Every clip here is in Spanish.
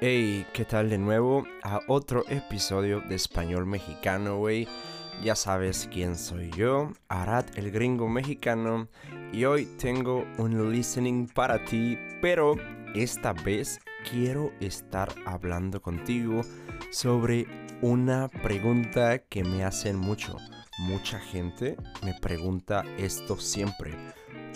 Hey, ¿qué tal de nuevo? A otro episodio de Español Mexicano, güey. Ya sabes quién soy yo, Arad el gringo mexicano, y hoy tengo un listening para ti, pero esta vez quiero estar hablando contigo sobre una pregunta que me hacen mucho. Mucha gente me pregunta esto siempre.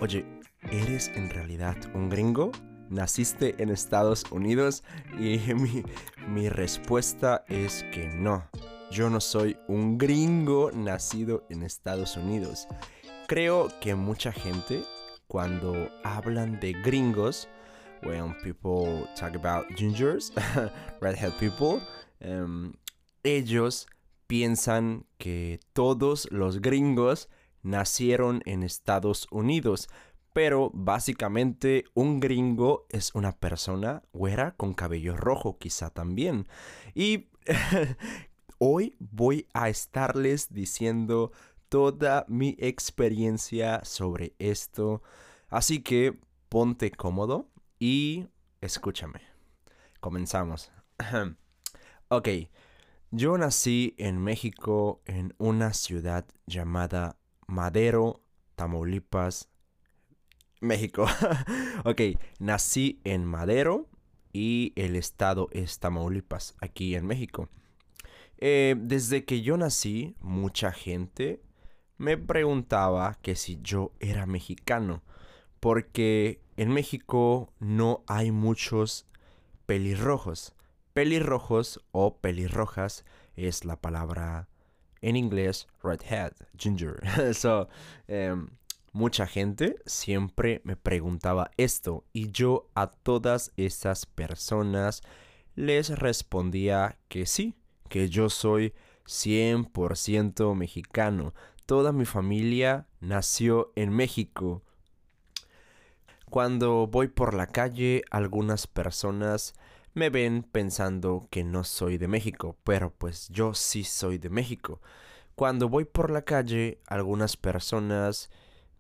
Oye, ¿eres en realidad un gringo? ¿Naciste en Estados Unidos? Y mi, respuesta es que no. Yo no soy un gringo nacido en Estados Unidos. Creo que mucha gente cuando hablan de gringos, when people talk about gingers, redhead people, um, ellos piensan que todos los gringos nacieron en Estados Unidos, pero básicamente un gringo es una persona güera con cabello rojo quizá también. Y hoy voy a estarles diciendo toda mi experiencia sobre esto. Así que ponte cómodo y escúchame. Comenzamos. ok, yo nací en México en una ciudad llamada Madero, Tamaulipas, México. ok, nací en Madero y el estado es Tamaulipas, aquí en México. Eh, desde que yo nací, mucha gente me preguntaba que si yo era mexicano, porque en México no hay muchos pelirrojos. Pelirrojos o pelirrojas es la palabra en inglés redhead, ginger. so, em, mucha gente siempre me preguntaba esto y yo a todas esas personas les respondía que sí, que yo soy 100% mexicano. Toda mi familia nació en México. Cuando voy por la calle, algunas personas me ven pensando que no soy de México, pero pues yo sí soy de México. Cuando voy por la calle, algunas personas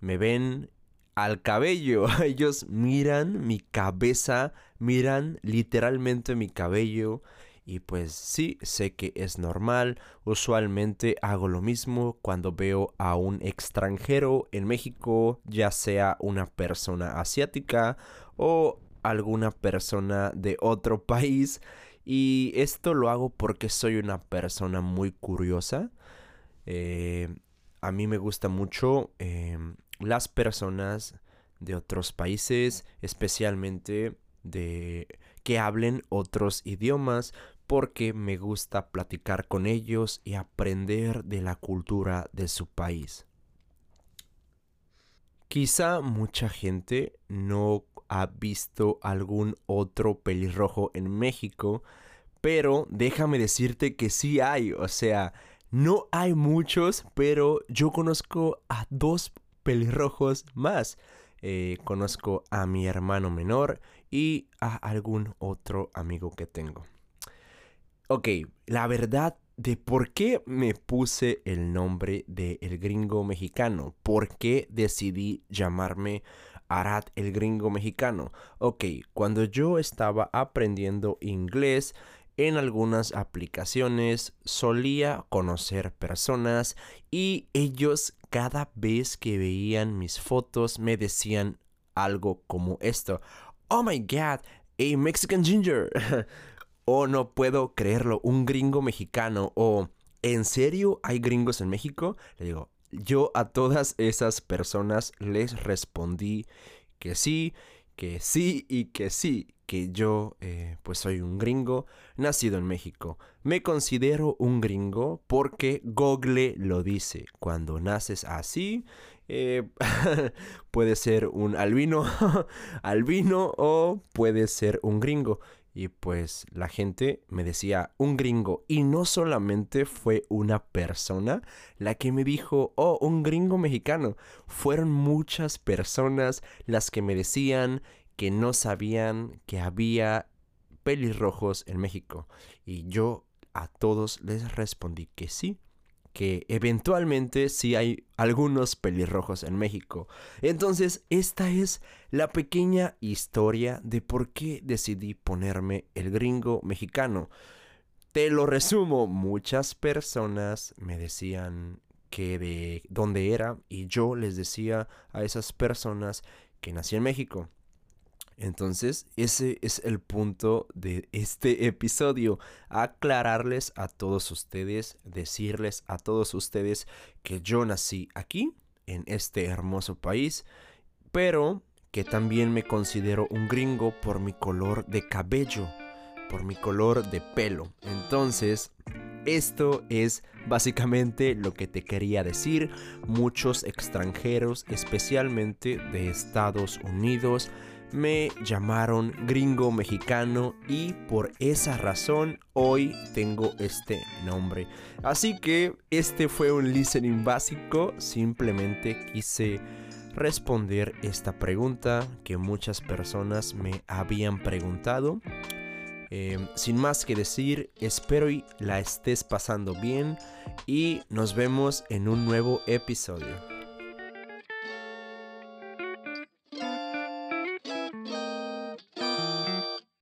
me ven al cabello. Ellos miran mi cabeza, miran literalmente mi cabello. Y pues sí, sé que es normal. Usualmente hago lo mismo cuando veo a un extranjero en México, ya sea una persona asiática o alguna persona de otro país. Y esto lo hago porque soy una persona muy curiosa. Eh, a mí me gusta mucho eh, las personas de otros países, especialmente de que hablen otros idiomas, porque me gusta platicar con ellos y aprender de la cultura de su país. Quizá mucha gente no ha visto algún otro pelirrojo en México, pero déjame decirte que sí hay, o sea, no hay muchos, pero yo conozco a dos pelirrojos más. Eh, conozco a mi hermano menor y a algún otro amigo que tengo. Ok, la verdad de por qué me puse el nombre de El Gringo Mexicano, por qué decidí llamarme Arad el Gringo Mexicano. Ok, cuando yo estaba aprendiendo inglés, en algunas aplicaciones solía conocer personas y ellos cada vez que veían mis fotos me decían algo como esto. Oh my god, a Mexican ginger. o no puedo creerlo, un gringo mexicano. O ¿en serio hay gringos en México? Le digo, yo a todas esas personas les respondí que sí, que sí y que sí, que yo eh, pues soy un gringo nacido en México. Me considero un gringo porque Google lo dice. Cuando naces así, eh, puede ser un albino, albino o puede ser un gringo. Y pues la gente me decía un gringo. Y no solamente fue una persona la que me dijo, oh, un gringo mexicano. Fueron muchas personas las que me decían que no sabían que había pelirrojos en México. Y yo a todos les respondí que sí, que eventualmente sí hay algunos pelirrojos en México. Entonces, esta es la pequeña historia de por qué decidí ponerme el gringo mexicano. Te lo resumo, muchas personas me decían que de dónde era y yo les decía a esas personas que nací en México. Entonces, ese es el punto de este episodio. Aclararles a todos ustedes, decirles a todos ustedes que yo nací aquí, en este hermoso país, pero que también me considero un gringo por mi color de cabello, por mi color de pelo. Entonces, esto es básicamente lo que te quería decir. Muchos extranjeros, especialmente de Estados Unidos, me llamaron gringo mexicano y por esa razón hoy tengo este nombre. Así que este fue un listening básico, simplemente quise responder esta pregunta que muchas personas me habían preguntado. Eh, sin más que decir, espero y la estés pasando bien y nos vemos en un nuevo episodio.